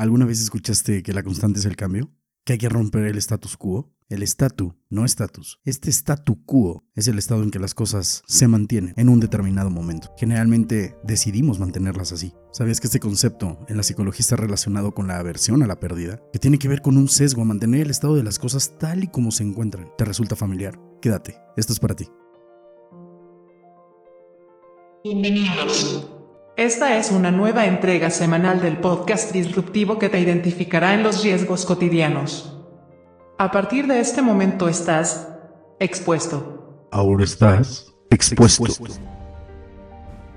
¿Alguna vez escuchaste que la constante es el cambio? ¿Que hay que romper el status quo? El statu, no estatus. Este statu quo es el estado en que las cosas se mantienen en un determinado momento. Generalmente decidimos mantenerlas así. ¿Sabías que este concepto en la psicología está relacionado con la aversión a la pérdida? Que tiene que ver con un sesgo a mantener el estado de las cosas tal y como se encuentran. ¿Te resulta familiar? Quédate, esto es para ti. Bienvenidos. Esta es una nueva entrega semanal del podcast disruptivo que te identificará en los riesgos cotidianos. A partir de este momento estás expuesto. Ahora estás expuesto.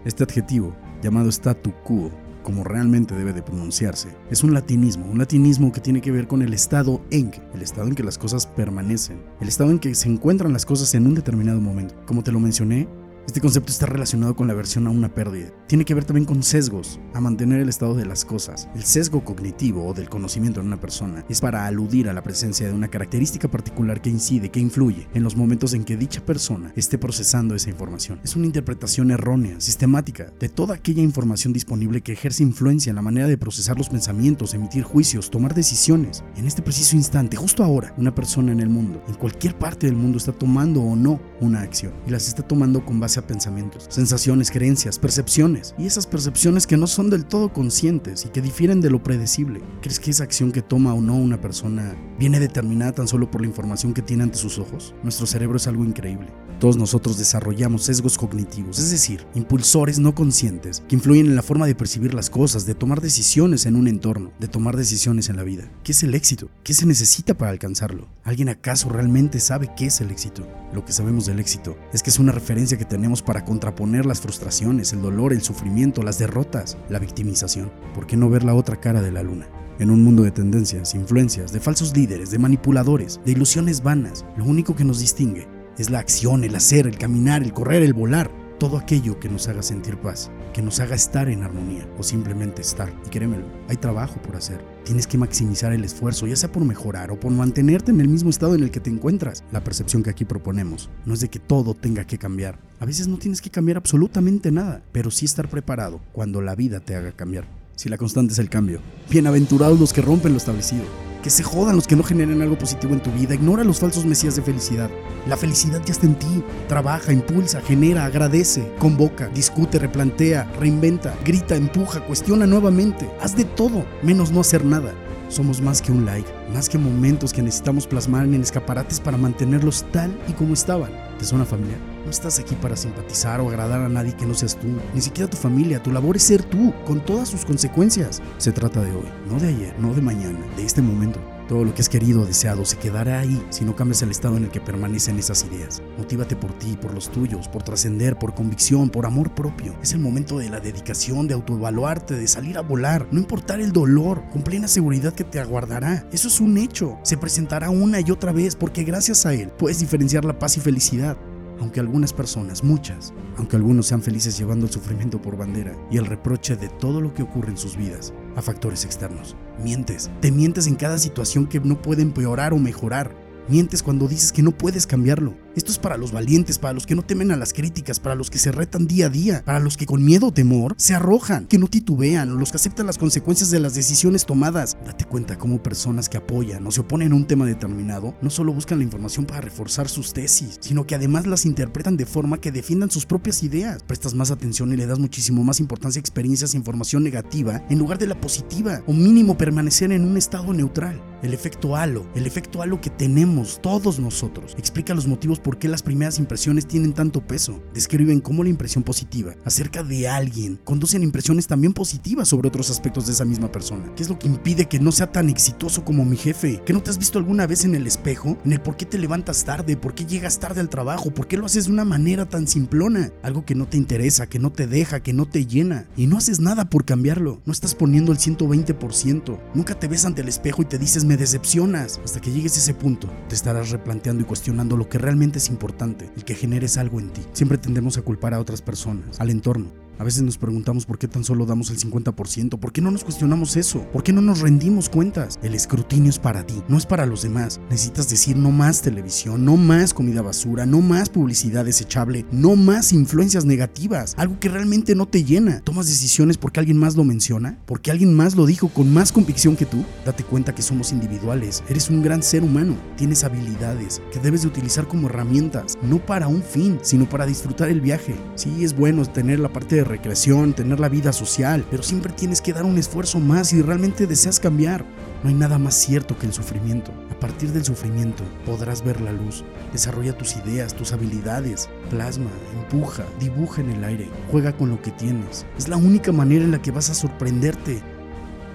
Este adjetivo, llamado statu quo, como realmente debe de pronunciarse, es un latinismo, un latinismo que tiene que ver con el estado en, el estado en que las cosas permanecen, el estado en que se encuentran las cosas en un determinado momento. Como te lo mencioné, este concepto está relacionado con la aversión a una pérdida. Tiene que ver también con sesgos, a mantener el estado de las cosas. El sesgo cognitivo o del conocimiento en una persona es para aludir a la presencia de una característica particular que incide, que influye en los momentos en que dicha persona esté procesando esa información. Es una interpretación errónea, sistemática, de toda aquella información disponible que ejerce influencia en la manera de procesar los pensamientos, emitir juicios, tomar decisiones. En este preciso instante, justo ahora, una persona en el mundo, en cualquier parte del mundo, está tomando o no una acción y las está tomando con base a pensamientos, sensaciones, creencias, percepciones, y esas percepciones que no son del todo conscientes y que difieren de lo predecible. ¿Crees que esa acción que toma o no una persona viene determinada tan solo por la información que tiene ante sus ojos? Nuestro cerebro es algo increíble. Todos nosotros desarrollamos sesgos cognitivos, es decir, impulsores no conscientes que influyen en la forma de percibir las cosas, de tomar decisiones en un entorno, de tomar decisiones en la vida. ¿Qué es el éxito? ¿Qué se necesita para alcanzarlo? ¿Alguien acaso realmente sabe qué es el éxito? Lo que sabemos del éxito es que es una referencia que tenemos para contraponer las frustraciones, el dolor, el sufrimiento, las derrotas, la victimización. ¿Por qué no ver la otra cara de la luna? En un mundo de tendencias, influencias, de falsos líderes, de manipuladores, de ilusiones vanas, lo único que nos distingue es la acción, el hacer, el caminar, el correr, el volar. Todo aquello que nos haga sentir paz, que nos haga estar en armonía o simplemente estar. Y créemelo, hay trabajo por hacer. Tienes que maximizar el esfuerzo, ya sea por mejorar o por mantenerte en el mismo estado en el que te encuentras. La percepción que aquí proponemos no es de que todo tenga que cambiar. A veces no tienes que cambiar absolutamente nada, pero sí estar preparado cuando la vida te haga cambiar. Si la constante es el cambio, bienaventurados los que rompen lo establecido. Que se jodan los que no generen algo positivo en tu vida. Ignora los falsos mesías de felicidad. La felicidad ya está en ti. Trabaja, impulsa, genera, agradece, convoca, discute, replantea, reinventa, grita, empuja, cuestiona nuevamente. Haz de todo, menos no hacer nada. Somos más que un like, más que momentos que necesitamos plasmar en escaparates para mantenerlos tal y como estaban. ¿Te suena familiar? No estás aquí para simpatizar o agradar a nadie que no seas tú, ni siquiera tu familia. Tu labor es ser tú, con todas sus consecuencias. Se trata de hoy, no de ayer, no de mañana, de este momento. Todo lo que has querido o deseado se quedará ahí si no cambias el estado en el que permanecen esas ideas. Motívate por ti, por los tuyos, por trascender, por convicción, por amor propio. Es el momento de la dedicación, de autoevaluarte, de salir a volar, no importar el dolor, con plena seguridad que te aguardará. Eso es un hecho. Se presentará una y otra vez porque gracias a él puedes diferenciar la paz y felicidad aunque algunas personas, muchas, aunque algunos sean felices llevando el sufrimiento por bandera y el reproche de todo lo que ocurre en sus vidas a factores externos. Mientes, te mientes en cada situación que no puede empeorar o mejorar. Mientes cuando dices que no puedes cambiarlo. Esto es para los valientes, para los que no temen a las críticas, para los que se retan día a día, para los que con miedo o temor se arrojan, que no titubean, los que aceptan las consecuencias de las decisiones tomadas. Date cuenta cómo personas que apoyan o se oponen a un tema determinado no solo buscan la información para reforzar sus tesis, sino que además las interpretan de forma que defiendan sus propias ideas. Prestas más atención y le das muchísimo más importancia a experiencias e información negativa en lugar de la positiva, o mínimo permanecer en un estado neutral. El efecto halo, el efecto halo que tenemos todos nosotros, explica los motivos por qué las primeras impresiones tienen tanto peso. Describen cómo la impresión positiva acerca de alguien conduce a impresiones también positivas sobre otros aspectos de esa misma persona. ¿Qué es lo que impide que no sea tan exitoso como mi jefe? ¿Que no te has visto alguna vez en el espejo? En el por qué te levantas tarde, por qué llegas tarde al trabajo, por qué lo haces de una manera tan simplona. Algo que no te interesa, que no te deja, que no te llena. Y no haces nada por cambiarlo. No estás poniendo el 120%. Nunca te ves ante el espejo y te dices me decepcionas. Hasta que llegues a ese punto, te estarás replanteando y cuestionando lo que realmente es importante, el que generes algo en ti. Siempre tendemos a culpar a otras personas, al entorno, A veces nos preguntamos por qué tan solo damos el 50%, por qué no nos cuestionamos eso, por qué no nos rendimos cuentas. El escrutinio es para ti, no es para los demás. Necesitas decir no más televisión, no más comida basura, no más publicidad desechable, no más influencias negativas, algo que realmente no te llena. Tomas decisiones porque alguien más lo menciona, porque alguien más lo dijo con más convicción que tú. Date cuenta que somos individuales, eres un gran ser humano, tienes habilidades que debes de utilizar como herramientas, no para un fin, sino para disfrutar el viaje. Sí, es bueno tener la parte de recreación, tener la vida social, pero siempre tienes que dar un esfuerzo más si realmente deseas cambiar. No hay nada más cierto que el sufrimiento. A partir del sufrimiento podrás ver la luz. Desarrolla tus ideas, tus habilidades. Plasma, empuja, dibuja en el aire. Juega con lo que tienes. Es la única manera en la que vas a sorprenderte.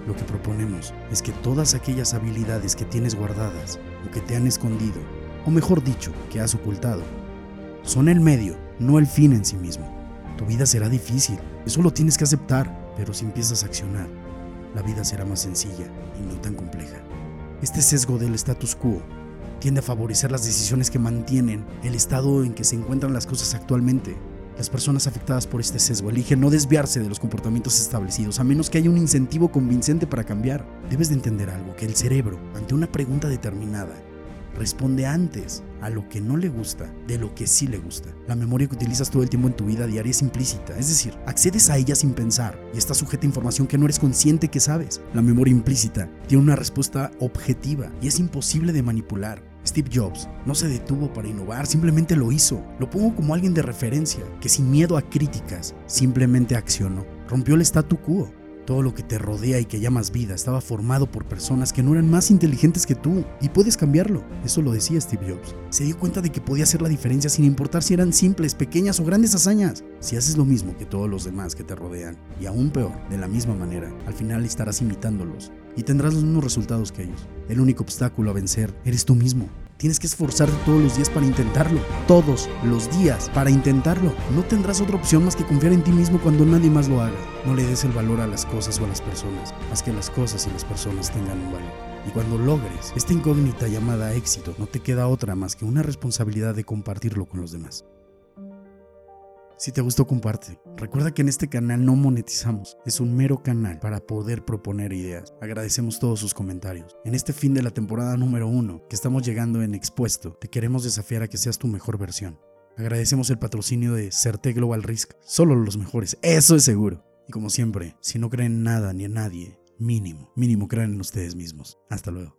Lo que proponemos es que todas aquellas habilidades que tienes guardadas o que te han escondido, o mejor dicho, que has ocultado, son el medio, no el fin en sí mismo. Tu vida será difícil, eso lo tienes que aceptar, pero si empiezas a accionar, la vida será más sencilla y no tan compleja. Este sesgo del status quo tiende a favorecer las decisiones que mantienen el estado en que se encuentran las cosas actualmente. Las personas afectadas por este sesgo eligen no desviarse de los comportamientos establecidos a menos que haya un incentivo convincente para cambiar. Debes de entender algo, que el cerebro, ante una pregunta determinada, responde antes a lo que no le gusta de lo que sí le gusta. La memoria que utilizas todo el tiempo en tu vida diaria es implícita, es decir, accedes a ella sin pensar y está sujeta a información que no eres consciente que sabes. La memoria implícita tiene una respuesta objetiva y es imposible de manipular. Steve Jobs no se detuvo para innovar, simplemente lo hizo. Lo pongo como alguien de referencia, que sin miedo a críticas, simplemente accionó. Rompió el statu quo todo lo que te rodea y que llamas vida estaba formado por personas que no eran más inteligentes que tú y puedes cambiarlo. Eso lo decía Steve Jobs. Se dio cuenta de que podía hacer la diferencia sin importar si eran simples, pequeñas o grandes hazañas. Si haces lo mismo que todos los demás que te rodean, y aún peor, de la misma manera, al final estarás imitándolos y tendrás los mismos resultados que ellos. El único obstáculo a vencer eres tú mismo. Tienes que esforzarte todos los días para intentarlo. Todos los días para intentarlo. No tendrás otra opción más que confiar en ti mismo cuando nadie más lo haga. No le des el valor a las cosas o a las personas, más que las cosas y las personas tengan un valor. Y cuando logres esta incógnita llamada éxito, no te queda otra más que una responsabilidad de compartirlo con los demás. Si te gustó, comparte. Recuerda que en este canal no monetizamos, es un mero canal para poder proponer ideas. Agradecemos todos sus comentarios. En este fin de la temporada número uno, que estamos llegando en Expuesto, te queremos desafiar a que seas tu mejor versión. Agradecemos el patrocinio de Certe Global Risk, solo los mejores, eso es seguro. Y como siempre, si no creen en nada ni en nadie, mínimo, mínimo crean en ustedes mismos. Hasta luego.